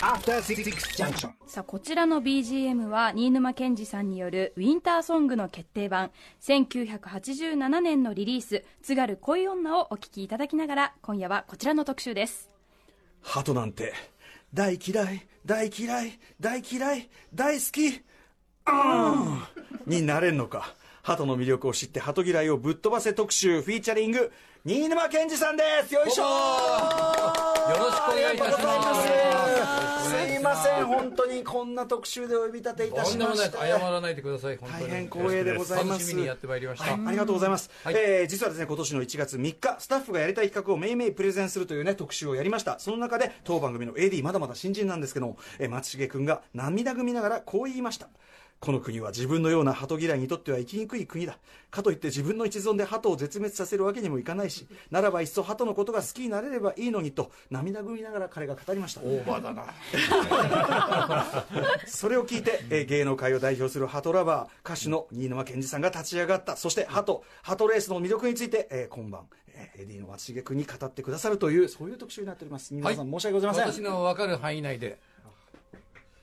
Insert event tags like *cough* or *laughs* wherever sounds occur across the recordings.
After Six Junction. さあこちらの BGM は新沼謙治さんによるウィンターソングの決定版1987年のリリース「津軽恋女」をお聴きいただきながら今夜はこちらの特集です。鳩なんて大嫌い大嫌い大嫌い大好き。あー。んになれんのか。鳩の魅力を知って鳩嫌いをぶっ飛ばせ特集フィーチャリング新沼謙治さんです。よいしょよろしくお願いいたします。すすいません。本当にこんな特集でお呼び立ていたしまして。謝らないでください大変光栄でございます。楽しみにやってまいりました、はい、ありがとうございます、はい。えー実はですね今年の1月3日スタッフがやりたい企画をめいめいプレゼンするというね特集をやりました。その中で当番組の AD まだまだ新人なんですけども、えー松重君が涙ぐみながらこう言いましたこの国は自分のような鳩嫌いにとっては生きにくい国だ。かといって自分の一存で鳩を絶滅させるわけにもいかないしならばいっそ鳩のことが好きになれればいいのにと涙ぐみながら彼が語りました。オーバーだな。*laughs* それを聞いて、えー芸能界を代表するハトラバー歌手の新沼謙治さんが立ち上がった。そしてハトハトレースの魅力について、えー今晩、えー、エディの松重君に語ってくださるというそういう特集になっております。新沼さん、申し訳ございません。私の分かる範囲内で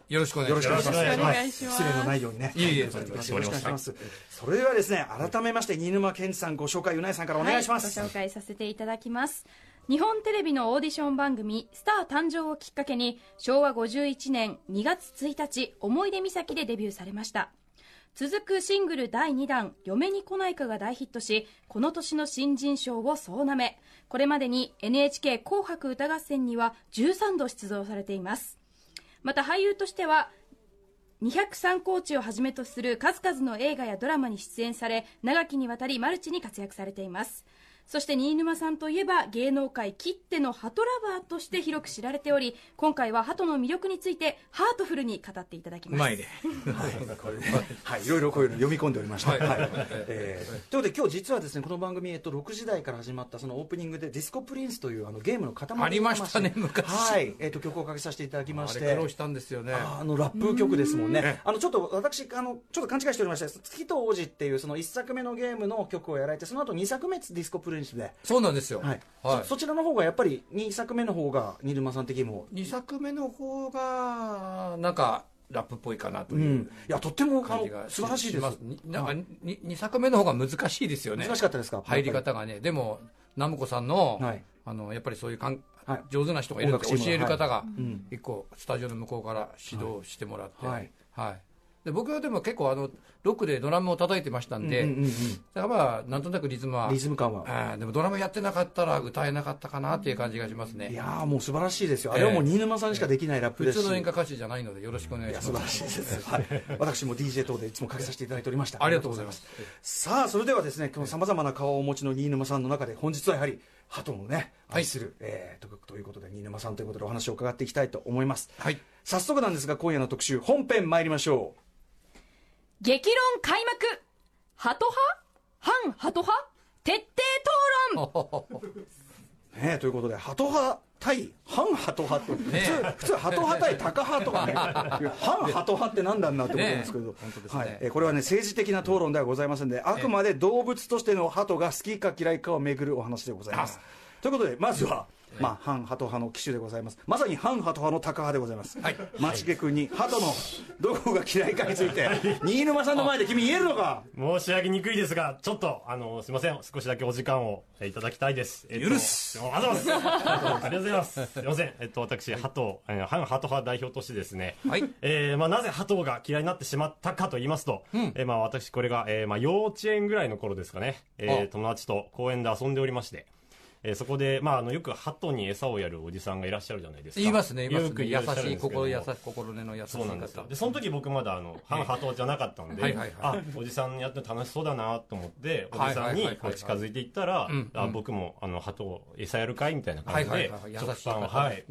よろしくお願いします。よろしくお願いしますはい失礼のないようにね。いえいえよろしくお願いします。それではですね、改めまして、新沼健治さんご紹介、うなえさんからお願いします。はい、ご紹介させていただきます日本テレビのオーディション番組「スター誕生」をきっかけに昭和51年2月1日「思い出岬」でデビューされました続くシングル第2弾「嫁に来ないか」が大ヒットしこの年の新人賞を総なめこれまでに NHK 紅白歌合戦には13度出場されていますまた俳優としては203コーチをはじめとする数々の映画やドラマに出演され長きにわたりマルチに活躍されています。そして新沼さんといえば芸能界きってのハトラバーとして広く知られており今回はハトの魅力についてハートフルに語っていただきます。うまいね。はい、い。ろいろこういうの読み込んでおりました。はい。はい。えーということで、今日実はですね、この番組、えっと、6時台から始まったそのオープニングで、ディスコプリンスというあのゲームの塊ありましたね昔。はい、えっと、曲をかけさせていただきまあして。れ苦労したんですよね。あのラップ曲ですもんね、あのちょっと私あの、ちょっと勘違いしておりまして、月と王子っていうその1作目のゲームの曲をやられて、その後2作目、ディスコプリンスで、そうなんですよ。はい。はい。そそちらの方がやっぱり2作目の方が、新沼さん的にも、2作目の方がなんかラップっぽいかなという、うん、いや、とっても感じが素晴らしいです。なんかはい。に2作目の方が難しいですよね。難しかったですか？入り方がね。でもナムコさんの,、はい。あのやっぱりそういうかん、はい。上手な人がいるって教える方がん。一個スタジオの向こうから指導してもらって、ははい。いで僕はでも結構あのロックでドラムを叩いてましたんで、だからまあなんとなくリズムはリズム感は。でもドラムやってなかったら歌えなかったかなっていう感じがしますねいやーもう素晴らしいですよ。あれはもう新沼さんにしかできないラップですし。普通の演歌歌手じゃないのでよろしくお願いします素晴らしいです。*laughs* はい。私も DJ 等でいつもかけさせていただいておりました。ありがとうございます。さあそれではですね、このさまざまな顔をお持ちの新沼さんの中で本日はやはり鳩のね愛する、えーとということで新沼さんということでお話を伺っていきたいと思います。はい早速なんですが今夜の特集本編参りましょう。激論開幕。ハト派？反ハト派？徹底討論。*laughs* ね、ということで、ハト派対反ハト派って、ね普通、普通、ハト派対タカ派とかね、*laughs* 反ハト派ってなんだんなってことなんですけど、ね本当ですね。はい。えーこれはね、政治的な討論ではございませんで、あくまで動物としてのハトが好きか嫌いかをめぐるお話でございます。ということで、まずは、まあ、反ハト派の機種でございます。まさに反ハト派のタカ派でございます。はい松毛君に、ハトのどこが嫌いかについて、新沼さんの前で君言えるのか？申し上げにくいですが、ちょっと、あの、すいません。少しだけお時間をえーいただきたいです。えっと許すありがとうございます。ありがとうございます。*laughs* すいません。えっと、私、ハト、えー反ハト派代表としてですね、はいえーまあ、なぜハトが嫌いになってしまったかと言いますと、えーまあ、私、これが、えーまあ、幼稚園ぐらいの頃ですかね、えーあ友達と公園で遊んでおりまして、えーそこで、まあ、あの、よくハトに餌をやるおじさんがいらっしゃるじゃないですか。言いますね言いますよくね優しい心優しい心根の優しいそうなんですよ。方でその時僕まだあの反ハトじゃなかったんで、はいはいはい。あおじさんやって楽しそうだなと思っておじさんにこう近づいていったら、うんあ僕もあのハト餌やるかいみたいな感じで、食パンを方はい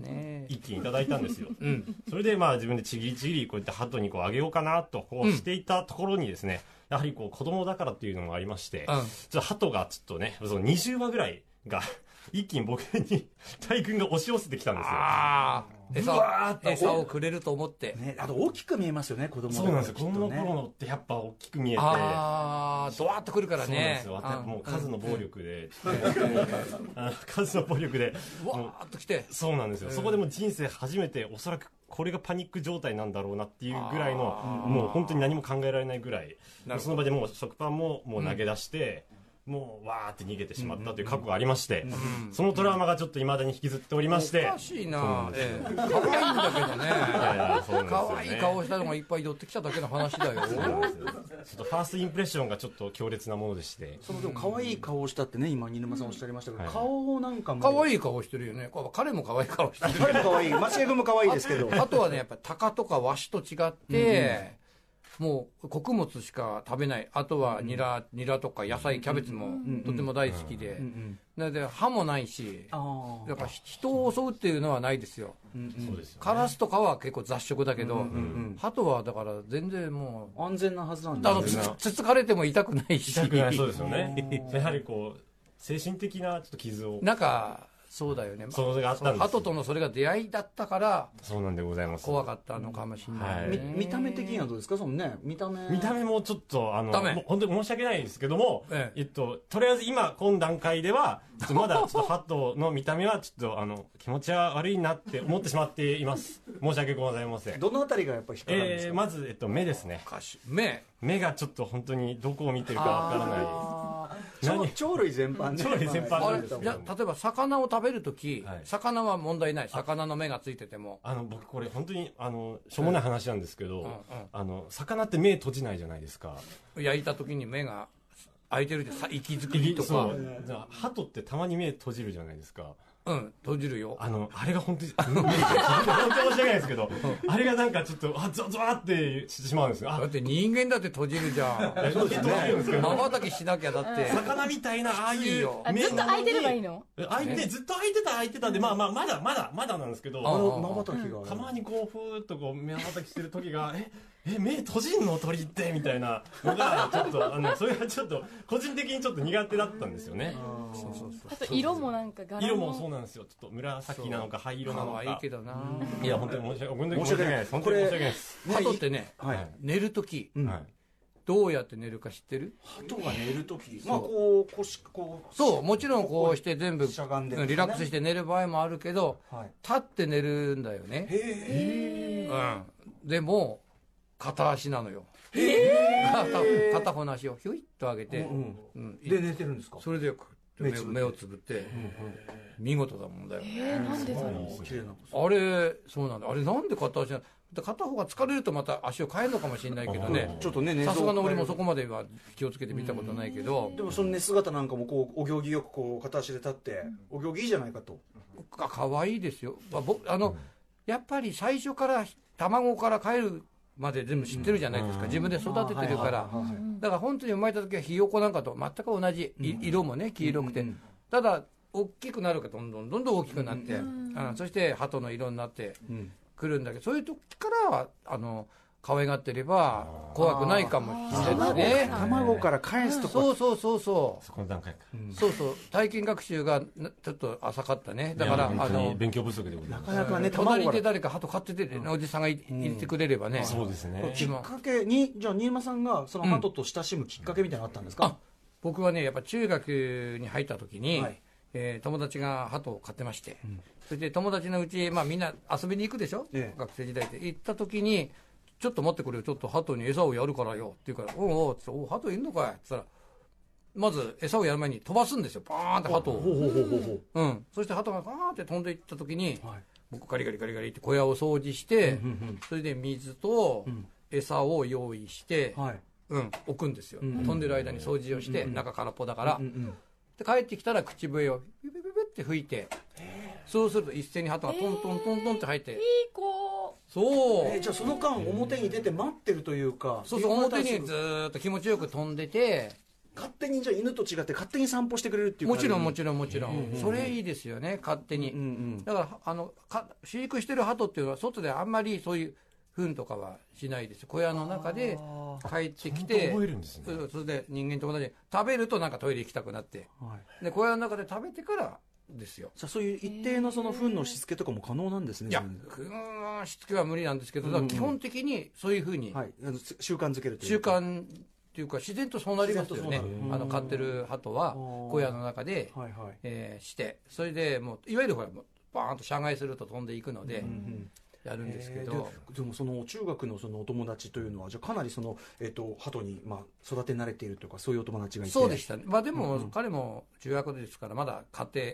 一気にいただいたんですよ、うん。それでまあ自分でちぎりちぎりこうやってハトにこうあげようかなとこうしていたところにですね、やはりこう子供だからっていうのもありまして、うん。ちょっとハトがちょっとねその20羽ぐらいが一気に僕に *laughs* 大群が押し寄せてきたんですよ。ああ餌をくれると思って。ね、あと大きく見えますよね子供そうなんですよ。子供の頃のってやっぱ大きく見えて。ああドワーッとくるからそうなんでねすよ。あもう数の暴力で、*laughs* 数の暴力で。うわーっときて。そうなんですよ、そこでもう人生初めておそらくこれがパニック状態なんだろうなっていうぐらいのもう本当に何も考えられないぐらい。その場でもう食パンももう投げ出して、もうわーって逃げてしまったという過去がありまして、そのトラウマがちょっといまだに引きずっておりまして。おかしいな。なんですよ。ええ。可愛いんだけどね。可愛い顔したのがいっぱい寄ってきただけの話だよ。そうなんですよ。ちょっとファーストインプレッションがちょっと強烈なものでして。そのでも可愛い顔をしたってね今新沼さんおっしゃいましたけど、はい。顔なんかも可い愛い顔してるよね。彼も可愛い顔してる彼も可愛い。松重君も可愛いですけど。あとはねやっぱ鷹とかワシと違って、もう穀物しか食べない。あとはニラ,、ニラとか野菜キャベツもとても大好きで、で歯もないしやっぱ人を襲うっていうのはないですよ。カラスとかは結構雑食だけど、ん。鳩はだから全然もう安全なはずなんあのつですねつつかれても痛くないし痛くないそうですよねやはりこう精神的なちょっと傷をなんかそうだよね。それがあったんですよ。鳩とのそれが出会いだったからそうなんでございます。怖かったのかもしれない、みはい。見た目的にはどうですか？そのね見た目。見た目もちょっとあの本当に申し訳ないですけども、ええ。えっと、とりあえず今今段階ではまだちょっとハトの見た目はちょっとあの気持ちは悪いなって思ってしまっています。*laughs* 申し訳ございません。どのあたりがやっぱり引っかかるんですか、えー、まず、えっと、目ですね。目。目がちょっと本当にどこを見てるかわからない鳥鳥類全般ね鳥類全般じゃあ例えば魚を食べるとき、はい。魚は問題ない。魚の目がついてても。あの僕これ本当にあのしょうもない話なんですけど、うんうん。あの魚って目閉じないじゃないですか。焼いたときに目が開いてるでさ息づくりとそかう。じゃあ鳩ってたまに目閉じるじゃないですかうん閉じるよ。あのあれが本当に本当に申し訳ないですけどあれがなんかちょっとあゾワゾワってしてしまうんですよ。あだって人間だって閉じるじゃん。そうですね。まばたきしなきゃだって。魚みたいなああいういいよ目あずっと開いてればいいの？開いてずっと開いてた開いてたんでまあまあまだまだまだなんですけど。あのまばたきがたまにこうふーっとこう目またきしてる時がええ目閉じんの？鳥って？みたいなのがちょっとあのそれがちょっと個人的にちょっと苦手だったんですよね。そうそうそう。あと色もなんか柄も色もそうなんですよ。ちょっと紫なのか灰色なのか。可愛いけどないや本当に申し訳本当に申し訳ない申し訳ないです。本当に申し訳ないです。鳩ってねはい、はい寝るときうん。はい。どうやって寝るか知ってる？鳩が寝るときまあこう腰こうそうもちろんこうして全部しゃがんでリラックスして寝る場合もあるけどはい。立って寝るんだよね。へえうん。でも片足なのよ。片片方の足をひょいっと上げて、うんうん。で寝てるんですか？それで目目つぶって。目をつぶって、見事だもんだよ、えー、なんでだろう？綺麗なあれそうなんだ。あれなんで片足なので片方が疲れるとまた足を変えるのかもしれないけどね。ちょっとね寝さすがの俺もそそこまでは気をつけて見たことないけど、でもその寝姿なんかもこうお行儀よくこう片足で立ってお行儀いいじゃないかと。か可愛いですよ、まあ、僕あの、やっぱり最初から卵から帰るまで全部知ってるじゃないですか、自分で育ててるから、だから本当に生まれた時はひよこなんかと全く同じ、い色もね黄色くて、うん。ただ大きくなるかどんどんどんどん大きくなって、うん。そして鳩の色になってうん。くるんだけどそういう時からはあの可愛がってれば怖くないかも。しれないね卵から返すとこ。そうそうそうそう。そこの段階かそうそう。体験学習がなちょっと浅かったね。だからあの勉強不足でございます。なかなかね隣で誰か鳩飼ってて、おじさんがい入れてくれればね、そうですね。きっかけにじゃあ新山さんがその鳩と親しむきっかけみたいなのあったんですか？あ僕はねやっぱ中学に入った時に、はい。えー友達が鳩を飼ってまして、それで友達のうち、まあ、みんな遊びに行くでしょ、ええ。学生時代で。行った時にちょっと待ってくれよちょっと鳩に餌をやるからよって言うから「おうおう」っつって「おう鳩いんのかい」っつったらまず餌をやる前に飛ばすんですよ。バーンって鳩を、ほうほうほうほうほうう。ん、そして鳩がバーンって飛んでいった時に、はい。僕ガリガリガリガリって小屋を掃除して、うんうんそれで水とん。餌を用意して、はい。うん、置くんですよ、ん飛んでる間に掃除をして、中空っぽだから、うんうんで帰ってきたら口笛をビビビビって吹いてそうすると一斉に鳩がトントントントンって入って、いい子そう、えーじゃあその間表に出て待ってるというかそうそう表にずーっと気持ちよく飛んでて。勝手にじゃあ犬と違って勝手に散歩してくれるっていうもちろんもちちろんもちろん、それいいですよね勝手に、うんうんだからあのか飼育してる鳩っていうのは外であんまりそういう糞とかはしないです。小屋の中で帰ってきてと覚えるんですね。そうそれで人間と同じ食べるとなんかトイレ行きたくなって。はい。で小屋の中で食べてからですよ。じゃあそういう一定のその糞のしつけとかも可能なんですねいや自分で、ふんしつけは無理なんですけど、うんうんだから基本的にそういうふうにはい。習慣づけるという習か慣っていうか、自然とそうなりますよね。あの飼ってる鳩は小屋の中で、はいはい。えーして、それでもう、いわゆるほら、バーンと遮害すると飛んでいくのでう、んやるんですけえー。ど、ででもその中学のそのお友達というのはじゃあかなりその、えっと鳩にまあ育て慣れているというかそういうお友達がいて。そうでしたね、まあ、でうんもうん。彼も中学ですから、まだ家庭、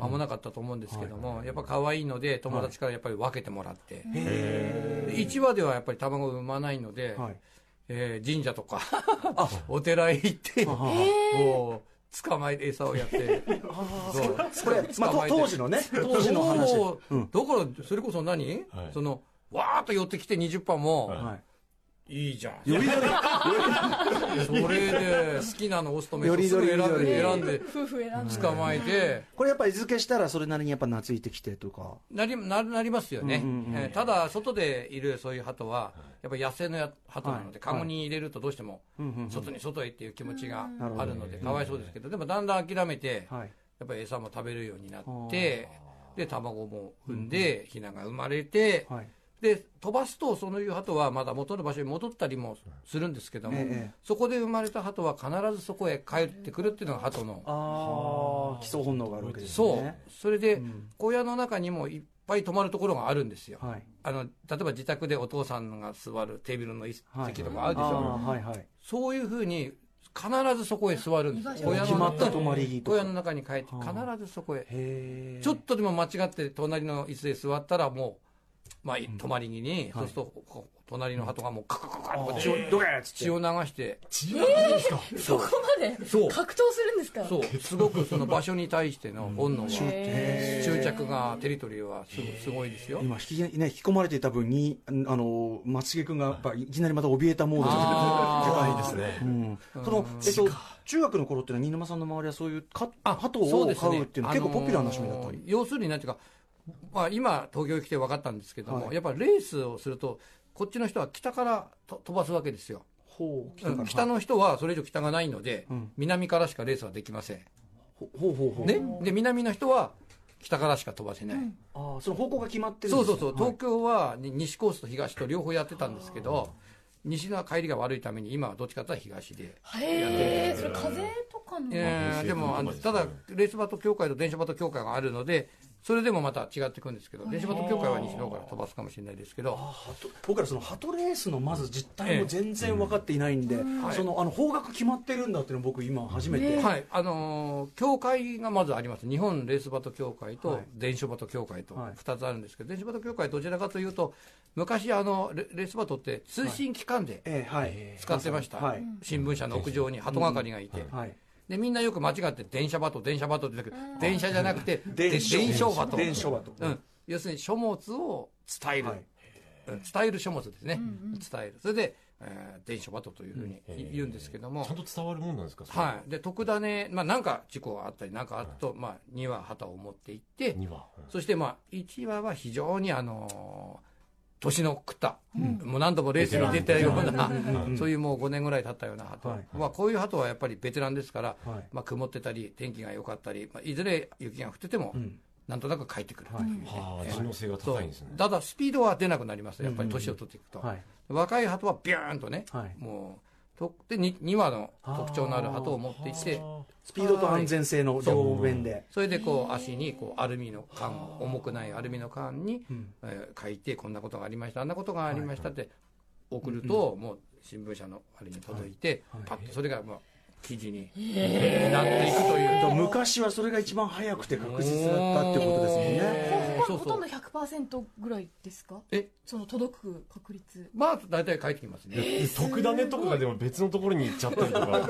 間もなかったと思うんですけども、やっぱ可愛いので、友達からやっぱり分けてもらって、へで1羽ではやっぱり卵を産まないので、ーはい。えー神社とか、*laughs* お寺へ行って、捕まえて餌をやって、そう。これ、まあ、と当時のね当時の話。そう。うん。だからそれこそ何、はい。そのわーっと寄ってきて20羽も、はい。はいい、いじゃん。よりどり。それで好きなのオスとメスをすぐ選んで選んで夫婦選んで。捕まえて、これやっぱり餌付けしたらそれなりにやっぱ懐いてきてとか。なりななりますよね、ただ外でいるそういう鳩はやっぱり野生のや鳩なので、はいカゴに入れるとどうしても外に外へっていう気持ちがあるのでかわいそうですけどでもだんだん諦めてはい。やっぱり餌も食べるようになってで卵も産んでヒナが生まれてはいで飛ばすとそのいう鳩はまだ元の場所に戻ったりもするんですけども、ええそこで生まれた鳩は必ずそこへ帰ってくるっていうのが鳩の。ああ基礎本能があるわけですそう。ねそれで、うん。小屋の中にもいっぱい泊まるところがあるんですよ。はい。あの例えば自宅でお父さんが座るテーブルの席とかあるでしょ、はいはいそういうふうに必ずそこへ座るんです居場所小屋の中決まった泊まり木とか。小屋の中に帰っては必ずそこへ。ちょっとでも間違って隣の椅子で座ったらもう、まあ、泊まり木に、はい。そうすると隣の鳩がもうカカカカとか血を血を流して血が出るんですかそこまで格闘するんですかそうすごくその場所に対しての本能がへ執着がテリトリーはすごいですよ今引き,、ね、引き込まれていた分にあの松重君がやっぱいきなりまた怯えたモードであーいいですねうん、その、えっと、中学の頃っていうのは新沼さんの周りはそういうか鳩を飼うっていうのは結構ポピュラーな趣味だったり、あのー要するになんていうか、まあ、今東京に来て分かったんですけども、はい。やっぱレースをするとこっちの人は北からと飛ばすわけですよ。ほううん北の人はそれ以上北がないので、うん南からしかレースはできません、ね、で南の人は北からしか飛ばせない、ああその方向が決まってるそうそうそう、東京はに西コースと東と両方やってたんですけど西の帰りが悪いために今はどっちかというと東で、へえそれ風とかのえーでもあのただレースバト協会と電車バト協会があるのでそれでもまた違ってくるんですけど電車バト協会は西の方から飛ばすかもしれないですけど。鳩僕らその鳩レースのまず実態も全然分かっていないんで、はい。そのあの方角決まってるんだっていうのを僕今初めて、はい。あのー協会がまずあります。日本レースバト協会とはい。電書バト協会とはい。2つあるんですけど、電書バト協会はどちらかというと昔あのレレースバトって通信機関で使ってました、はい、新聞社の屋上に鳩係がいて、はいでみんなよく間違って電車バト電車バトって言うんだけど電車じゃなくて *laughs* 電で電書バト。電書バト。うん、要するに書物を伝える、はい。うん。伝える書物ですね、伝える。それで、えー電書バトというふうに言うんですけども、ちゃんと伝わるもんなんですかそれ。はい、で特ダネ、まあ、なんか事故があったりなんかあると、まあ、2羽旗を持って行ってにはそして、まあ、1羽は非常にあのー年の食った、もう何度もレースに出てるような、そういうもう5年ぐらい経ったような鳩、はい。まあ、こういう鳩はやっぱりベテランですから、はい。まあ、曇ってたり天気が良かったり、まあ、いずれ雪が降ってても、ん。なんとなく帰ってくるという。ね、はあ知能性が高いんですね。ただスピードは出なくなります。やっぱり年を取っていくと、はい。若い鳩はビューンとね、はい。もうとで 2, 2羽の特徴のある鳩を持っていってスピードと安全性の両面で。それでこう足にこうアルミの缶を重くないアルミの缶に、ん。えー書いてこんなことがありましたあんなことがありましたって送ると、もう新聞社のあれに届いて、パッとそれがもう記事に。なっていくという。昔はそれが一番早くて確実だったってことですもんね。ほそうそう。ほとんど100%ぐらいですか？え？その届く確率。まあ大体帰ってきますね。特ダネとかがでも別のところに行っちゃったりとか。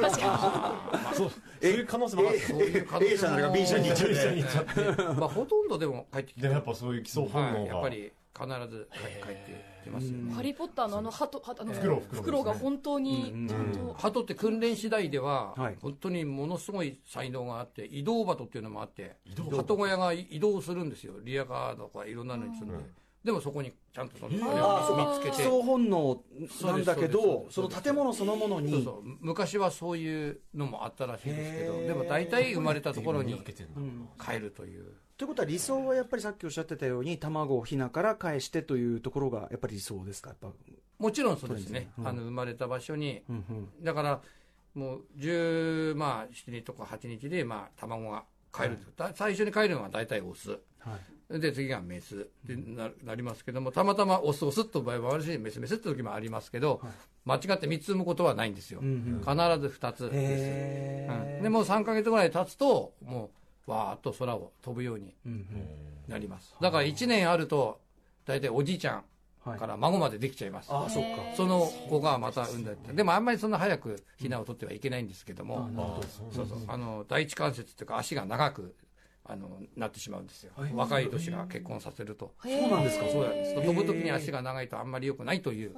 そう。そういう可能性もある。そういう可能性 A 社なのか B 社に行っちゃって。*laughs* まあほとんどでもてきてでもやっぱそういう基礎本はい、能がやっぱり必ずてきますよね。ハリー・ポッターのあの鳩鳩あのフクロウが本当にちゃんと。鳩って訓練次第では、はい。本当にものすごい才能があって移動鳩っていうのもあって動鳩小屋が移動するんですよ。リアカーとかいろんなのに積んで、でもそこにちゃんとその見つけて。総本能なんだけどその建物そのものに。そうそう。昔はそういうのもあったらしいですけどでも大体生まれたところに帰るという。ということは理想はやっぱりさっきおっしゃってたように卵をヒナから返してというところがやっぱり理想ですか？やっぱ、もちろんそうですね、うん。あの生まれた場所に。うんうん。だからもう10、まあ、7日とか8日で、まあ、卵が帰るんです、だ最初に帰るのは大体オス。はいで次がメス。でななりますけどもたまたまオスオスと場合もあるしメスメスって時もありますけど、間違って3つ産むことはないんですよ、必ず2つです、うん。でもう3か月ぐらい経つともうわーっと空を飛ぶようになります。だから1年あると大体おじいちゃんはい。から孫までできちゃいます、ああそっか。その子がまた産んだりでもあんまりそんな早くヒナを取ってはいけないんですけども、そうそう。あの第一関節っていうか足が長くあのなってしまうんですよ、はい。若い年が結婚させると、そうなんですか。そうなんです飛ぶ時に足が長いとあんまり良くないという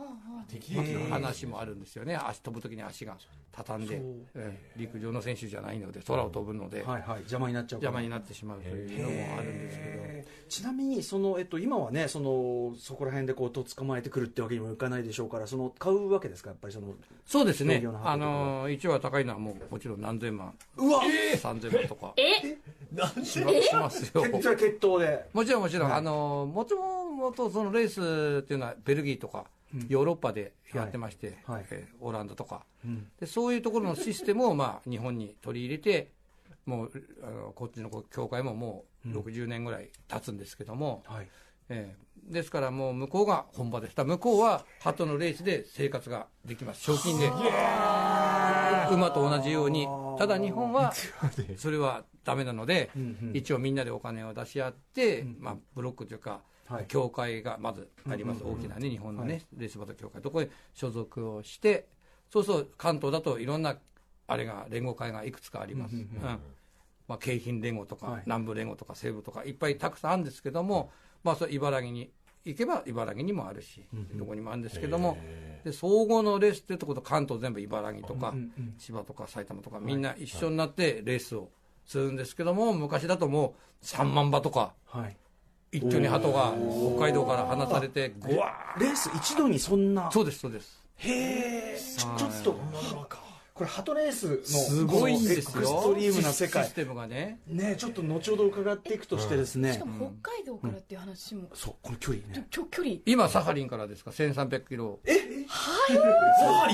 適齢期の話もあるんですよね。足飛ぶ時に足が畳んでええ陸上の選手じゃないので空を飛ぶので、はいはい。邪魔になっちゃう邪魔になってしまうというのもあるんですけど。ちなみにその、えっと、今はねそのそこら辺でこうと捕まえてくるってわけにもいかないでしょうからその買うわけですか？やっぱりそのそうですね。あの一話高いのはもうもちろん何千万、うわ！三千万とか。え？なんしましますよ。それ決闘でもちろんもちろん、はいあのもともとそのレースっていうのはベルギーとかヨーロッパでやってまして、はい。はい。えーオランダとか。うん。でそういうところのシステムをまあ日本に取り入れてもうあのこっちの協会ももう60年ぐらい経つんですけども、はい。えーですからもう向こうが本場です。だから向こうは鳩のレースで生活ができます。賞金で。馬と同じように。ただ日本はそれはダメなので、うんうん。一応みんなでお金を出し合って、まあ、ブロックというか、はい。協会がまずあります、大きなね日本のね、レースバト協会。どこへ所属をしてそうそう関東だといろんなあれが連合会がいくつかあります、うんまあ、京浜連合とか、はい。南部連合とか西部とかいっぱいたくさんあるんですけども、まあ、それ茨城に行けば茨城にもあるし、どこにもあるんですけどもで総合のレースっていうところと関東全部茨城とか、千葉とか埼玉とかみんな一緒になってレースをするんですけども昔だともう3万馬とかはい一挙に鳩が北海道から放されてぐわレース一度にそんな。ーそうですそうです。へえちょちょっとこれハトレースのすごいんですよ。エクストリームな世界。システムがね。ねちょっと後ほど伺っていくとしてですね、しかも北海道からっていう話も、そうこの距離ね。ちょ距離。今サハリンからですか？1300キロ。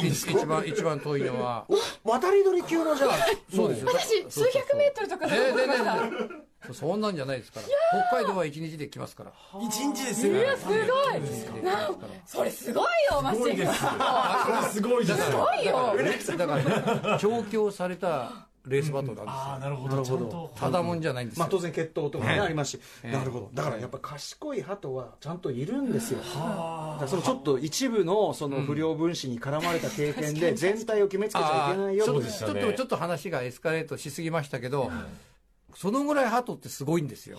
一番一番遠いのは。渡り鳥級のじゃあ。そうですよ。私数百メートルとかだとえ思いました。ー、全然そんなんじゃないですから。北海道は一日で来ますから。一日ですよ。ねすごい。一日で来ますから。それすごいよマッシングすごいですすごいよ。だからね調教されたレースバトルなんですよ。ああなるほなるほど。ただもんじゃないんですよ、まあ当然血統とかね、ええありますし、ええ。なるほど。だからやっぱ賢い鳩はちゃんといるんですよ、そのちょっと一部のその不良分子に絡まれた経験で全体を決めつけちゃいけないよちょっとちょっと話がエスカレートしすぎましたけど、そのぐらい鳩ってすごいんですよ、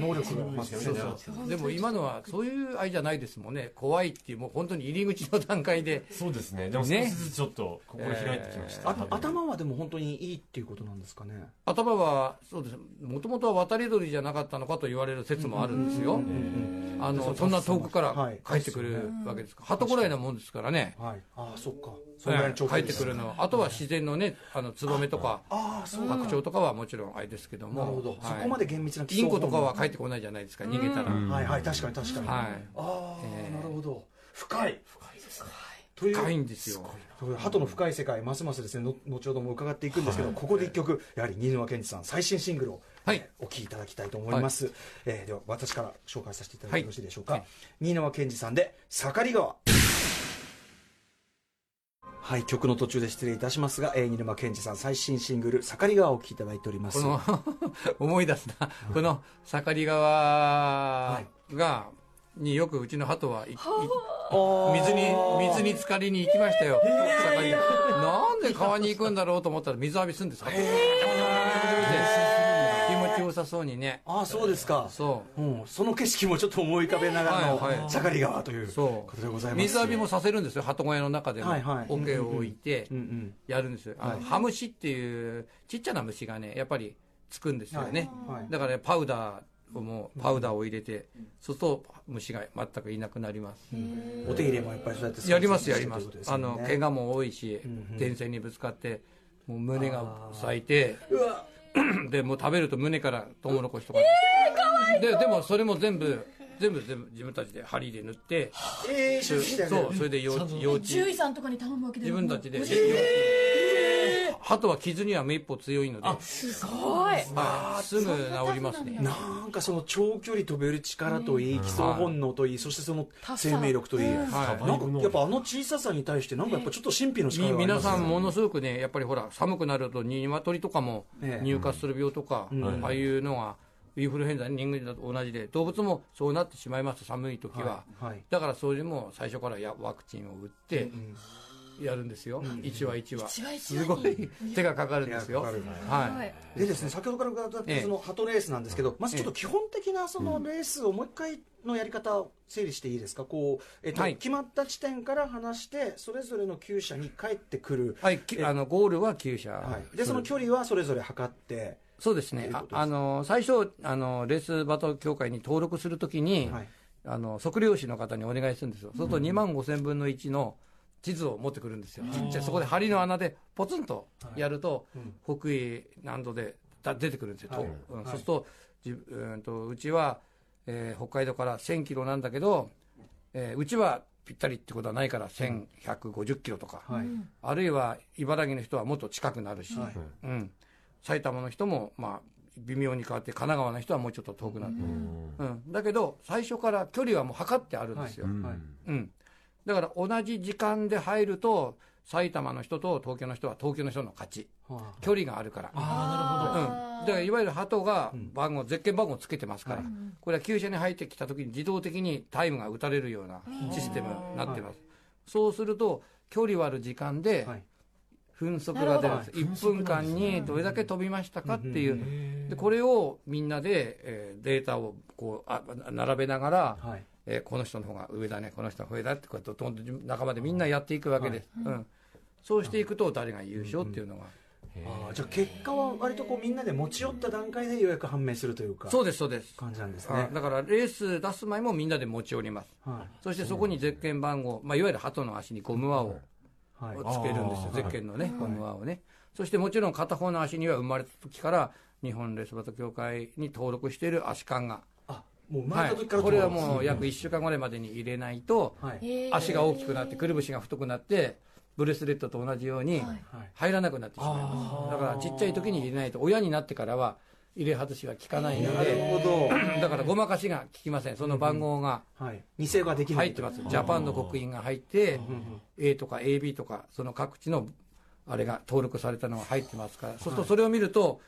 能力が増すそうそう。でも今のはそういう愛じゃないです。もんね怖いっていうもう本当に入り口の段階で。そうですね。でも少ね。しずつちょっと心開いてきました、あ頭はでも本当にいいっていうことなんですかね。頭はそうです。もともとは渡り鳥じゃなかったのかと言われる説もあるんですよ、あのそんな遠くからはい。帰ってくるわけですから。鳩ぐらいなもんですからね。はい。ああそっかそれぐらいの長距離帰ってくるの。あとは自然のねあのツバメとか白鳥とかはもちろんあれですけども。なるほど、はいそこまで厳密なインコとかは帰ってこないじゃないですか逃げたら、はいはい確かに確かに、はい。ああ、ええなるほど。深い。深いですという深いんですよ。鳩の深い世界ますますですねの後ほども伺っていくんですけど、ここで一曲やはり新沼謙治さん最新シングルを、はい。えーお聴きいただきたいと思います、えーでは私から紹介させていただいてよろしいでしょうか、はい新沼謙治さんで「盛り川」はい曲の途中で失礼いたしますが、えー、新沼謙治さん最新シングル「盛り川」をお聴きいただいております。この *laughs* 思い出すな。この盛り川が、によくうちの鳩はいい水に水に浸かりに行きましたよ。盛り川なんで川に行くんだろうと思ったら水浴びするんです鳩で気持ちよさそうにね。ああそうですか。そう。うん、その景色もちょっと思い浮かべながらのはいはい。盛り川というそことでございう。ます水浴びもさせるんですよ。鳩小屋の中でも。はいはい桶を置いてうんうんやるんですよ。ハムシっていうちっちゃな虫がねやっぱりつくんですよね、はい。はい。だから、ね、パウダーもうパウダーを入れて、そうすると虫が全くいなくなります。お手入れもやっぱりそうやってやりますやります。ということですよあねの怪我も多いし、電線にぶつかってもう胸が咲いてうわでもう食べると胸からトウモロコシとか、ででもそれも全部全部全部自分たちで針で塗って。えー、そうそれで幼稚幼稚。獣医さんとかに頼むわけで自分たちで、鳩は傷には目一歩強いので、すごい。はい、すぐ治りますね。なんかその長距離飛べる力といい、基礎本能といい、そしてその生命力といい、はい。なんかやっぱあの小ささに対して、なんかやっぱちょっと神秘の力みがあります皆さんものすごくねやっぱりほら寒くなると鶏とかもええ入荷する病とか、ああいうのがインフルエンザ人間と同じで動物もそうなってしまいます寒い時は、はい。はい。だからそれも最初からやワクチンを打ってやるんですよ、一話一話。すごい。手がかかるんですよ。手がかかるはい。でですね先ほどから伺ったええ。そのハトレースなんですけど、まずちょっと基本的なそのレースをもう一回のやり方を整理していいですか、こうえっとはい。決まった地点から離して、それぞれの厩舎に帰ってくる、はい、きあのゴールは厩舎、はい、でその距離はそれぞれ測って、そうですね。ああの最初あのレースバト協会に登録するときに、はい。あの測量士の方にお願いするんですよ、そうすると2万5千分の1の地図を持ってくるんですよ、ちっちゃいそこで針の穴でポツンとやると、北緯何度でだ出てくるんですよ、とはい。うん。そうするとじうんとうちは、えー北海道から1000キロなんだけど、えーうちはぴったりってことはないから、1150キロとか、はい。あるいは茨城の人はもっと近くなるし、はい。うん、埼玉の人も、まあ、微妙に変わって神奈川の人はもうちょっと遠くなる、うん。だけど最初から距離はもう測ってあるんですよ、はい。はい。うん、だから同じ時間で入ると埼玉の人と東京の人は東京の人の勝ち。は距離があるから。あうん、だからいわゆる鳩が番号、ゼッケン番号をつけてますから、これは厩舎に入ってきたときに自動的にタイムが打たれるようなシステムになってます、そうすると距離割る時間ではい。分速が出るんです、なるほど。1分間にどれだけ飛びましたかっていう、でこれをみんなで、えーデータをこうあ並べながら、はいえーこの人の方が上だねこの人の方が上だってこうやってどんどん仲間でみんなやっていくわけです、うん。そうしていくと誰が優勝っていうのが、あーじゃあ結果は割とこうみんなで持ち寄った段階でようやく判明するというかそうですそうです。感じなんですあねだからレース出す前もみんなで持ち寄ります。はそしてそこにゼッケン番号、まあ、いわゆる鳩の足にゴム輪をい。はい。つけるんですよ、あーゼッケンのね、ゴム輪をね。そしてもちろん片方の足には生まれた時から、日本レースバト協会に登録している足感が、あもう生まはいれた時から、これはもう約1週間ぐらいまでに入れないと、はい。足が大きくなって、くるぶしが太くなって、ブレスレットと同じようにはい。入らなくなってしまいます。だからちっちゃい時に入れないと、親になってからは入れ外しは効かないのなるで、ほど。だからごまかしが効きません。その番号がはい。偽ができない入ってます。ジャパンの刻印が入って、A とか AB とか、その各地のあれが登録されたのが入ってますから、そうするとそれを見ると、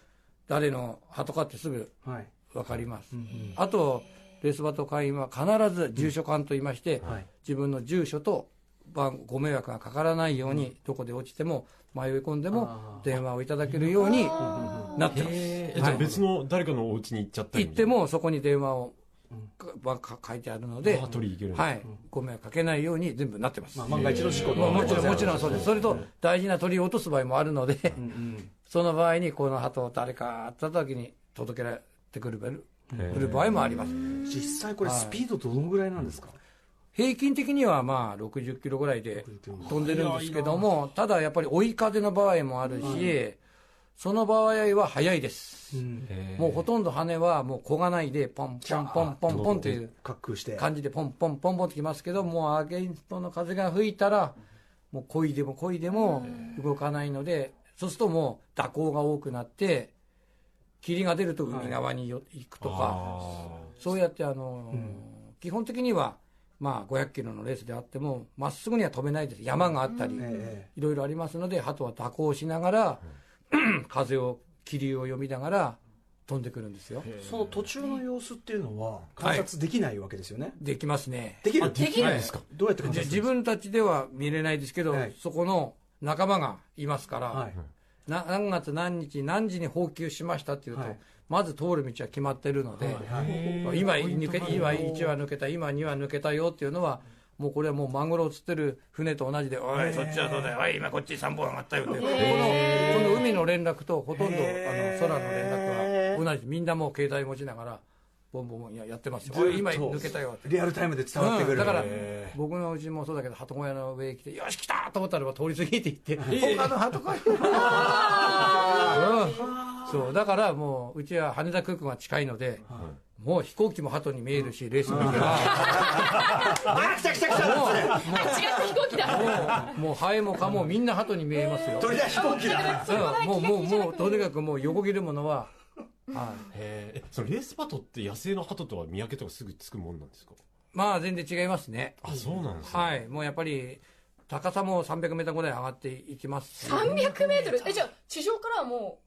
誰の鳩かってすぐはい分かります。あと、レースバト会員は必ず住所館と言いまして、はい。自分の住所と番ご迷惑がかからないように、どこで落ちても迷い込んでも電話をいただけるようになってます。えじゃあ別の誰かのお家に行っちゃったり行ってもそこに電話をかか書いてあるのであ、取り行けるんだはい、ご迷惑かけないように全部なってます。まあ、万が一の事故まあ、もちろん、もちろんそうです。それとん、大事な鳥を落とす場合もあるので、うんその場合に、この鳩を誰かあった時に届けられてくるくる場合もあります。実際これスピードどのぐらいなんですか、平均的にはまあ60キロぐらいで飛んでるんですけども、ただやっぱり追い風の場合もあるし、その場合は速いです。うん。もうほとんど羽はもう焦がないで、ポンポンポンポンポンという感じでポンポンポンポンってきますけど、もうアゲインストの風が吹いたら、もう漕いでも漕いでも動かないので、そうするともう蛇行が多くなって、霧が出ると海側によ行くとか、あそうやってあの、基本的には、まあ500キロのレースであっても、まっすぐには飛べないです。山があったり、えいろいろありますので、鳩は蛇行しながら、*clears throat* 風を、霧を読みながら飛んでくるんですよ。え。その途中の様子っていうのは観察できないわけですよね、できますね。できる？あできないですか？どうやって観察？自分たちでは見れないですけど、はい。そこの仲間がいますから、はい。な何月何日何時に放給しましたっていうと、はい。まず通る道は決まってるので、今抜け今1は抜けた今2は抜けたよっていうのはもうこれはもうマグロを釣ってる船と同じで「おいそっちはどうだよ。おい今こっち3本上がったよ」ってこのこの海の連絡とほとんどあの空の連絡は同じ。みんなもう携帯持ちながらボンボンややってますよ。今抜けたよって。リアルタイムで伝わってくる、うん。だからへ僕のうちもそうだけど鳩小屋の上へ来て「よし来た!」と思ったらば通り過ぎていって「*laughs* 他の鳩小屋」うん。そうだからもううちは羽田空港が近いので、もう飛行機も鳩に見えるしレースも行けばー。*laughs* あ来た来た来た。もう違った飛行機だ。もうもうハエも蚊もみんな鳩に見えますよ、鳥だ飛行機だうんもうもうもうとにかくもう横切るものは、はい、へえそのレースパトって野生の鳩とは見分けとかすぐつくもんなんですか？まあ全然違いますね。あそうなんですね。はい。もうやっぱり高さも300メートルぐらい上がっていきます。し300メートル？えじゃあ地上からはも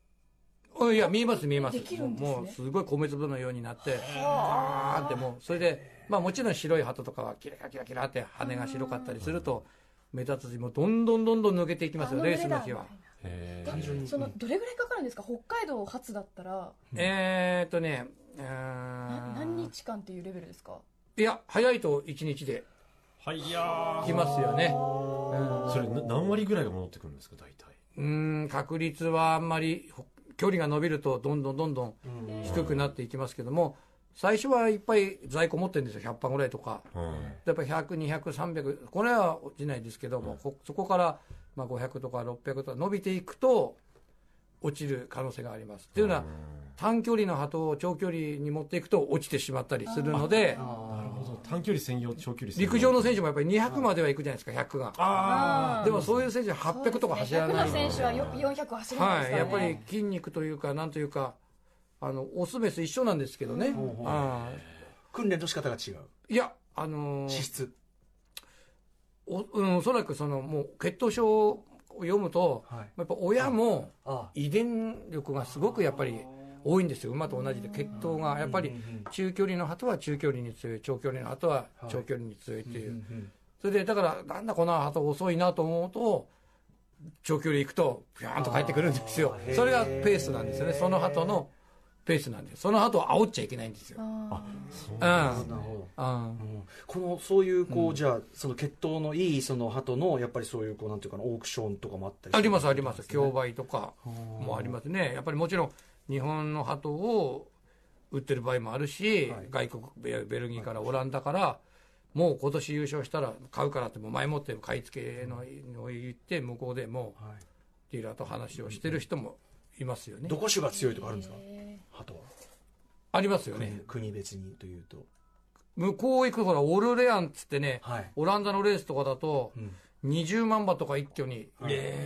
うんいや見えます見えます。できるんですね。もうすごい米粒のようになってバーンってもうそれでまあもちろん白い鳩とかはキラキラキラって羽が白かったりすると目立つしもうどんどんどんどん抜けていきうますよレースの日は。へ単純に。そのどれぐらいかかるんですか？北海道発だったら。えーっとね何日間っていうレベルですか？いや早いと1日ではいいや来ますよね。それな何割ぐらいが戻ってくるんですか？大体。うーん確率はあんまりほ距離が伸びるとどんどんどんどん低くなっていきますけども最初はいっぱい在庫持ってるんですよ。100羽ぐらいとか。やっぱり100200300これは落ちないですけども、こそこからまあ500とか600とか伸びていくと落ちる可能性があります。っていうのは短距離の鳩を長距離に持っていくと落ちてしまったりするのでなるほど。短距離専用長距離専用。陸上の選手もやっぱり200までは行くじゃないですか100が。あでもそういう選手は800とか走ら100ないの選手はよ400走るんですからはい、ねやっぱり筋肉というか、なんというか、あのオスメス一緒なんですけどね、あ訓練の仕方が違う。ーいや、あのー資質おうん、おそらくそのもう血統書を読むと、はい。やっぱ親もあ遺伝力がすごくやっぱり多いんですよ、馬と同じで、血統がやっぱり中距離の鳩は中距離に強い、長距離の鳩は長距離に強いっていう、それでだから、なんだこの鳩遅いなと思うと、長距離行くと、ぴゃーんと帰ってくるんですよ、それがペースなんですよね、その鳩のペースなんです、その鳩を煽っちゃいけないんですよ。あそううんなるほどうん。うん。このそういうこう、じゃあその血統のいいその鳩のやっぱりそういうこうなんていうかなオークションとかもあったりありますあります。競売とかもありますね。やっぱりもちろん日本の鳩を売ってる場合もあるし、はい。外国ベベルギーからオランダからもう今年優勝したら買うからって前もって買い付けのの言って向こうでもうはい。ディーラーと話をしてる人もいますよね。どこ種が強いとかあるんですか？鳩。はありますよ国ね。国別にというと。向こう行くほらオルレアンっつってね、はい。オランダのレースとかだとん。20万羽とか一挙に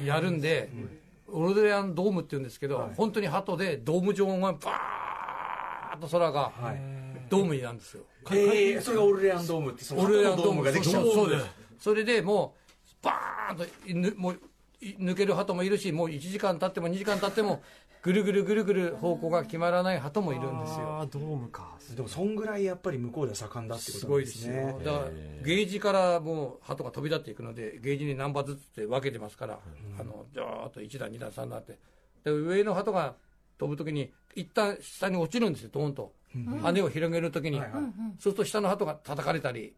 やるんで、オルレアンドームって言うんですけど、はい。本当に鳩でドーム状がバーッと空がはい。ドームになるんですよ、えー、それがオルレアンドームってオルレアンドームができちゃうそうです。それでもうバーンとぬもうい抜ける鳩もいるしもう1時間経っても2時間経ってもぐるぐるぐるぐる方向が決まらない鳩もいるんですよあードームかでもそんぐらいやっぱり向こうでは盛んだってことすなんでねごいですすよ。だから、ゲージからもう鳩が飛び立っていくので、ゲージに何羽ずつって分けてますから、あの、じゃーっと1段、2段、3段って。で、上の鳩が飛ぶときに、一旦下に落ちるんですよ、ドーンと。羽を広げるときに。はいはいそうすると下の鳩が叩かれたり、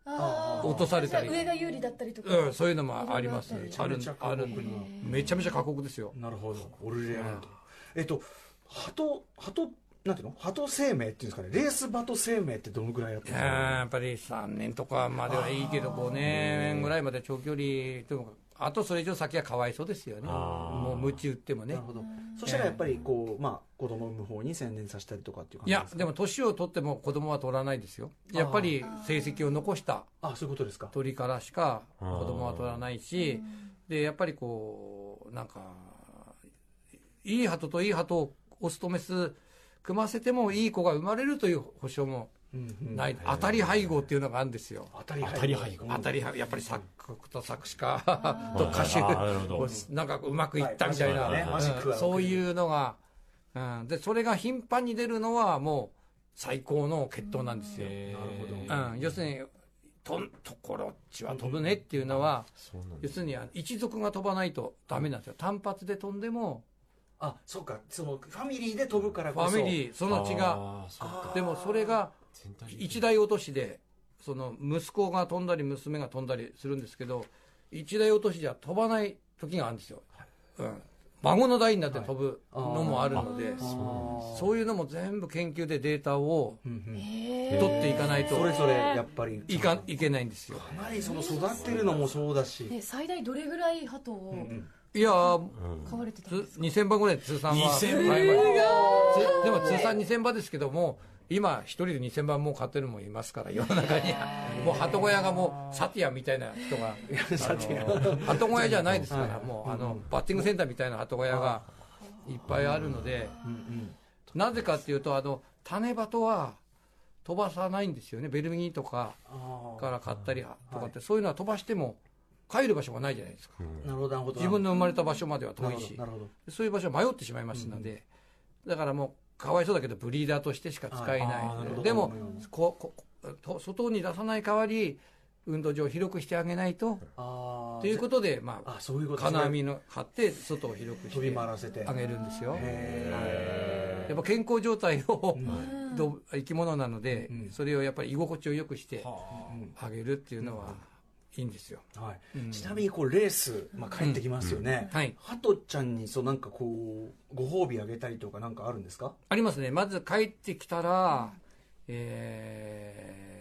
落とされたり上が有利だったりとか、うん、そういうのもあります。あるめちゃめちゃ、あるんで。めちゃめちゃ過酷ですよ。なるほどオルレアンドえっと鳩鳩なんていうの？鳩生命っていうんですかね。レースバト生命ってどのぐらいやっているんですか？やっぱり3年とかまではいいけど、5年ぐらいまで長距離でも、あとそれ以上先はかわいそうですよね。もう、鞭打ってもね。なる。ほど。そしたらやっぱりこうまあ子供を産む方に専念させたりとかっていう感いやじですか？でも年を取っても子供は取らないですよ。やっぱり成績を残したあそういうことですか。鳥からしか子供は取らないしでやっぱりこうなんかいい鳩といい鳩をオスとメス組ませてもいい子が生まれるという保証もうんうん。ない、当たり配合っていうのがあるんですよ。当たり当たり配合。当たり配やっぱり作曲と作詞家と歌手なるほど。なんかうまくいったみたいな、はいそういうのが、うん、でそれが頻繁に出るのはもう最高の血統なんですよ、へーなるほうん、要するにとんところっちは飛ぶねっていうのは、要するに一族が飛ばないとダメなんですよ。単発で飛んでもあそうか。そのファミリーで飛ぶからフこそ。ァミリーその血が。あーそっか。でもそれが全体的に。一大落としでその息子が飛んだり娘が飛んだりするんですけど一大落としじゃ飛ばない時があるんですよ、うん、孫の代になって飛ぶのもあるので、あーそういうのも全部研究でデータをうんうん。へ取っていかないと。それぞれやっぱりいかいけないんですよ。かなりその育ってるのもそうだし、え最大どれぐらい鳩をうんいやー飼われてたつんですか？2000羽ぐらい通算は。2000買いましたつでも通算2000羽ですけども今一人で2000羽もう飼ってるのもいますから世の中にもう鳩小屋がもうサティアみたいな人が。鳩小屋じゃないですから、はい。もうあのバッティングセンターみたいな鳩小屋がいっぱいあるので、なぜかっていうとあの種鳩は飛ばさないんですよね。ベルギーとかから買ったりとかって、そういうのは飛ばしても帰る場所がないじゃないですか、なるほどなるほど。自分の生まれた場所までは遠いし。なるほどそういう場所は迷ってしまいますので、だからもうかわいそうだけどブリーダーとしてしか使えなない。るほど。でもうん。ここと外に出さない代わり運動場を広くしてあげないと。ということで、まあ、あそういうこと金網の張って外を広くし飛びて回らせて。あげるんですよ。へやっぱ健康状態を生き物なので、うん。それをやっぱり居心地を良くしてうんあげるっていうのはいいんですよ、はい。うん。ちなみにこうレース、まあ、帰ってきますよね、はい。ハトちゃんにそうなんかこうご褒美あげたりとかなんかあるんですか？ありますね。まず帰ってきたら、えー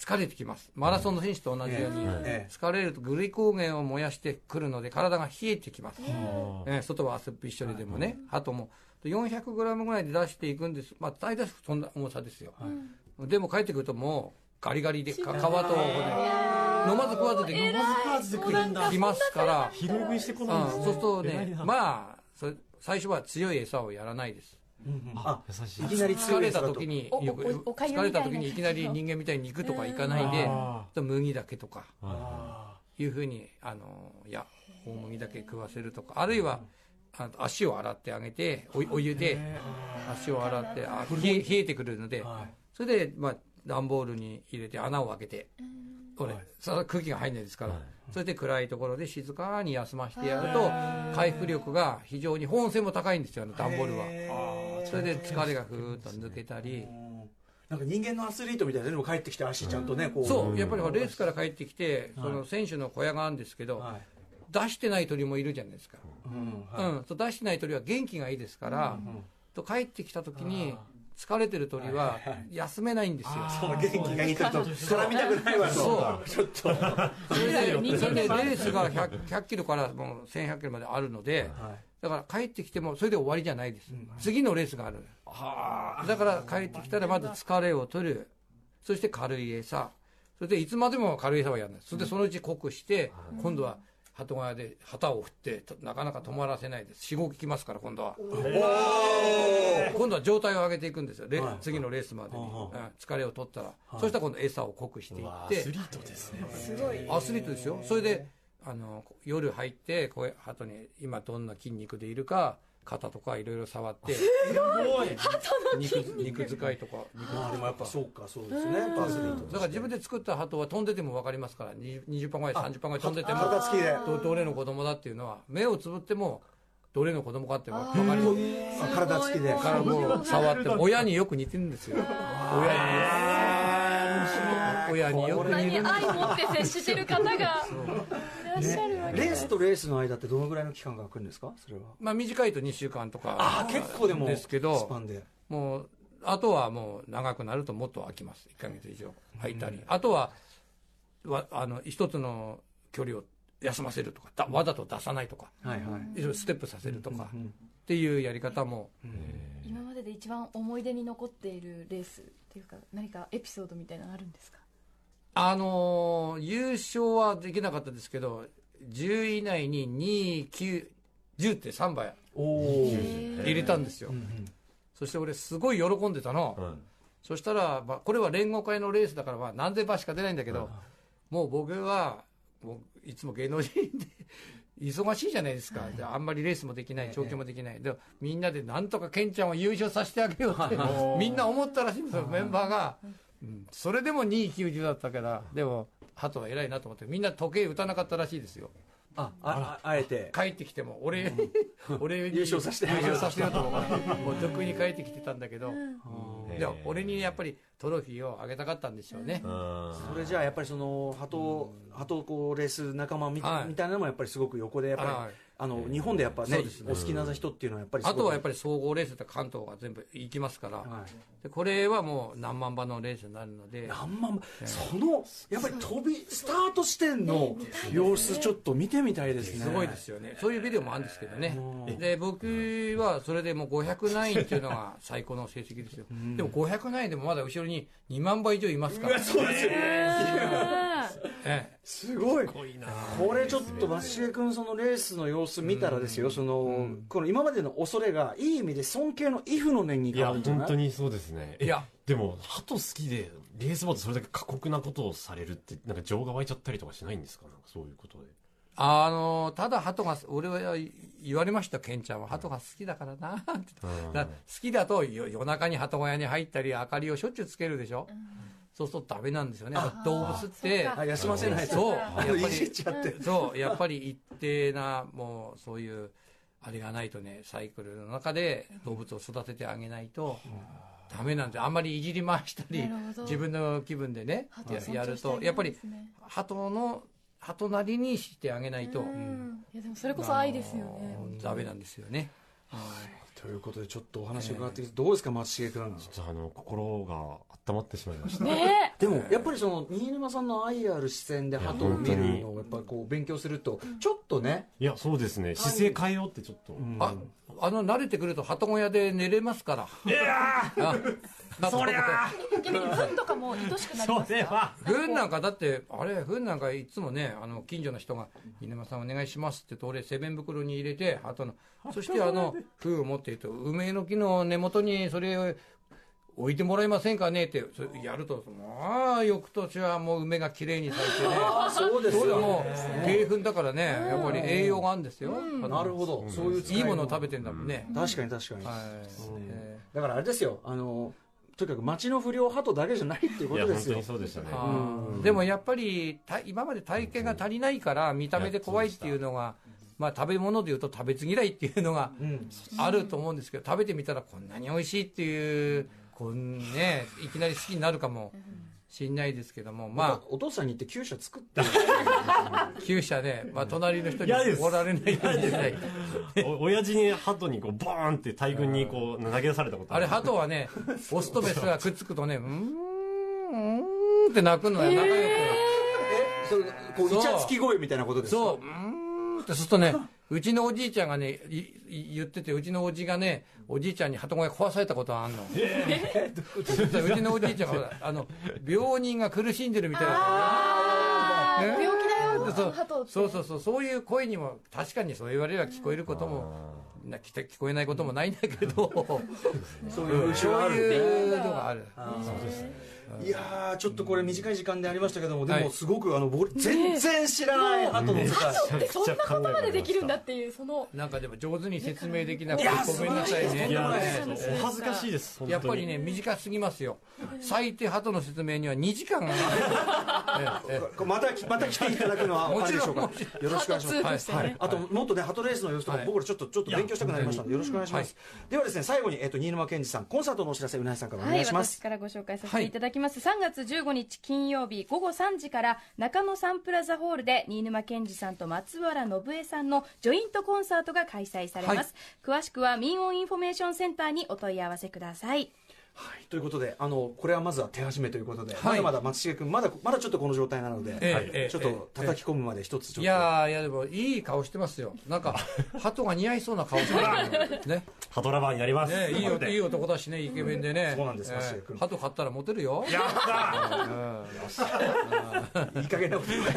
疲れてきます。マラソンの選手と同じように、ええ。疲れるとグリコーゲンを燃やしてくるので体が冷えてきます、あえー外は汗びっしょりでもね、あとも。400g ぐらいで出していくんです、まあ、大体そんな重さですよ、でも帰ってくるともうガリガリでか皮と骨飲まず食わずでーまず食わずで来るんだ。きますから、拾い食いしてこうん、ないんですね。そうするとねまあそれ最初は強い餌をやらないです。あ優しい。いきなり疲れた時に疲れみた時にいきなり人間みたいに肉とかいかないであ麦だけとかあいうふうにあのいや大麦だけ食わせるとかあるいは足を洗ってあげておお湯で足を洗ってあ冷えてくるのでそれで、まあ、段ボールに入れて穴を開けてこれ、その空気が入んないですから、それで暗いところで静かに休ませてやると回復力が非常に保温性も高いんですよあの段ボールは。それで疲れがふーっと抜けたり。うん。なんか人間のアスリートみたいなのも帰ってきて足ちゃんとねこう。そうやっぱりレースから帰ってきてその選手の小屋があるんですけどはい。出してない鳥もいるじゃないですか、うん。はい。うん、そう出してない鳥は元気がいいですから、んと帰ってきた時に疲れてる鳥は休めないんですよ、その元気がいい時。と絡みたくないわとそう。ちょっと。はそれで人間それでレースが 100, 100キロからもう1100キロまであるので、だから帰ってきてもそれで終わりじゃないです、次のレースがある。だから帰ってきたらまず疲れを取る。そして軽い餌。それでいつまでも軽い餌はやらない。それでそのうち濃くして、今度は鳩小屋で旗を振ってとなかなか止まらせないです。しごききますから今度は。今度は状態を上げていくんですよ、レはい。次のレースまでに、はうん。疲れを取ったら、そしたら今度餌を濃くしていって。アスリートですね。すごい。アスリートですよ。それであの夜入ってこう鳩に今どんな筋肉でいるか肩とかいろいろ触ってすごい。肉 *laughs* 肉使い。とか。肉まあでもやっぱそうかそうですね。やっぱアスリートだから自分で作った鳩は飛んでても分かりますから20 20羽ぐらい30羽ぐらい飛んでてもどどれの子供だっていうのは目をつぶってもどれの子供かって分かります。あ体つきで。からもう触って親によく似てるんですよ。親に親によこんなにく愛持って接してる方が。いらっしゃるわけレースとレースの間ってどのぐらいの期間が空くんですか？それは。まあ短いと2週間とか。ああ結構でもですけどスパンで。もうあとはもう長くなるともっと空きます。1か月以上。空いたり、あとはわあの一つの距離を休ませるとかだわざと出さないとか。はいはい。いろいろステップさせるとか、うんっていうやり方も、今までで一番思い出に残っているレースっていうか何かエピソードみたいなのあるんですか？あのー優勝はできなかったですけど10位以内に2、9、10って3杯おお入れたんですよ、そして俺すごい喜んでたの、そしたら、まあ、これは連合会のレースだから、まあ、何千羽しか出ないんだけど、もう僕は、もういつも芸能人で忙しいじゃないですか、であんまりレースもできない、調教もできない、でみんなでなんとかケンちゃんを優勝させてあげようって、*laughs* みんな思ったらしいんですよ、メンバーが。うん。それでも2位90だったから、でも、鳩は偉いなと思って、みんな時計打たなかったらしいですよ。ああああえて。帰ってきても俺、*laughs* 俺に優勝させて優勝させてよと思ってもうとっくに帰ってきてたんだけど、うん。でも俺にやっぱりトロフィーをあげたかったんでしょうね、それじゃあやっぱりその鳩鳩こうレース仲間み,、はい。みたいなのもやっぱりすごく横でやっぱり、はいあの日本でやっぱねね。お好きな人っていうのはやっぱりあとはやっぱぱり総合レースって関東が全部行きますから、はい、でこれはもう何万馬のレースになるので、何万そのやっぱり飛びスタート地点の様子ちょっと見てみたいですね。すごいですよね、そういうビデオもあるんですけどね、で僕はそれでもう500ナインっていうのが最高の成績ですよ、でも500ナインでもまだ後ろに2万羽以上いますから、そうですよええ。すごい。すごいな。これちょっと松重君そのレースの様子見たらですよ、そのこの今までの恐れがいい意味で尊敬のイフの念にいや変わるんじゃない？本当にそうですね。えいや。でも鳩好きでレースバーでそれだけ過酷なことをされるってなんか情が湧いちゃったりとかしないんですか？なんかそういうことで。あのただ鳩が俺は言われましたケンちゃんは鳩が好きだからな。ってうん。*laughs* 好きだとよ夜中に鳩小屋に入ったり明かりをしょっちゅうつけるでしょ、そうするとダメなんですよね。動物ってあ休ませないと。そうやっぱりじっちゃってそうやっぱり一定なもうそういうあれがないとねサイクルの中で動物を育ててあげないとダメなんであんまりいじり回したり自分の気分でねややるとやっぱり鳩の鳩なりにしてあげないと、うん。いやでもそれこそ愛ですよね。ダメなんですよね。ということでちょっとお話伺ってきてどうですか松重君ちょっとあの心が温まってしまいました。ね。でもやっぱりその新沼さんの愛ある視線で鳩を見るのをやっぱりこう勉強するとちょっとねいやそうですね。姿勢変えようってちょっと、ああの慣れてくると鳩小屋で寝れますから。いやそりゃ逆に糞とかも愛しくなりますか？は。糞なんかだってあれ糞なんかいつもねあの近所の人が「稲間さんお願いします」って言うと俺セベン袋に入れて鳩のそしてあの糞を持っていると梅の木の根元にそれを置いてもらえませんかねってやるとまあ翌年はもう梅がきれいに咲いてね。*laughs* ああそうですよそれも鶏粉だからねやっぱり栄養があるんですよ、なるほど。そういう使いいものを食食べてんだもんね、確かに確かに。はい。え。だからあれですよあのとにかく街の不良鳩だけじゃないっていうこいや本当とですよにそうでしたね。でもやっぱりた今まで体験が足りないから見た目で怖いっていうのが、まあ、食べ物でいうと食べず嫌いっていうのがうん。あると思うんですけど食べてみたらこんなに美味しいっていうこんねいきなり好きになるかもしんないですけどもまお父さんに言って厩舎作ってあ厩舎で、まあ、隣の人に嫌です。怒られないように。しない。お親父に鳩にこうボーンって大群にこう投げ出されたことあれる鳩はねオスとメスがくっつくとねうーんうーんって鳴くのよ仲良く。えそれこうそう。イチャつき声みたいなことですか？そう、うーんってするとね、うちのおじいちゃんがね、言ってて、うちのおじがね、おじいちゃんに鳩小屋壊されたことがあんの。うちのおじいちゃんがあの、病人が苦しんでるみたいな。ね病気だよそうそうそう、そういう声にも、確かにそう言われれば聞こえることも、な聞聞こえないこともないんだけど、そういうそうるいうのがある。いやーちょっとこれ短い時間でありましたけどもではい。もすごくあの僕全然知らない鳩の世界でそんなことまでできるんだっていうそのなんかでも上手に説明できなくていやごめんなさいね。恥ずかしいですやっぱりね、短すぎますよ。最低鳩の説明には2時間が *laughs* またまた来ていただくのはもちろんあれでしょうか。よろしくお願いします。あともっとね鳩レースの様子とかはい。僕らちょっとちょっと勉強したくなりましたのでよろしくお願いします。ではですね最後にえっと新沼謙治さんコンサートのお知らせうなぎさんからおはい、願いします。私からご紹介させてい。ただきます、3月15日金曜日午後3時から中野サンプラザホールで新沼謙治さんと松原のぶえさんのジョイントコンサートが開催されます、詳しくは民音インフォメーションセンターにお問い合わせくださいはい。ということであのこれはまずは手始めということでまはい。だまだ松重君まだまだちょっとこの状態なのでええはい。ええちょっと叩き込むまで一つちょっと。いやーいやでもいい顔してますよ。なんか *laughs* 鳩が似合いそうな顔してますよね。ハトラバーになります。ねいいよいい男だしねイケメンでね。そうなんですえマシエ君え鳩飼ったらモテるよ。やったいい加減なこと言う *laughs*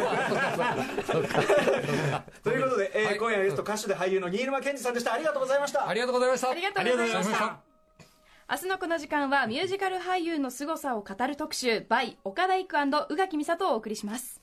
ということで、えーはい。今夜のゲスト歌手で俳優の新沼謙治さんでした。ありがとうございました。ありがとうございました。ありがとうございました明日のこの時間はミュージカル俳優の凄さを語る特集 by 岡田育宇垣美里をお送りします。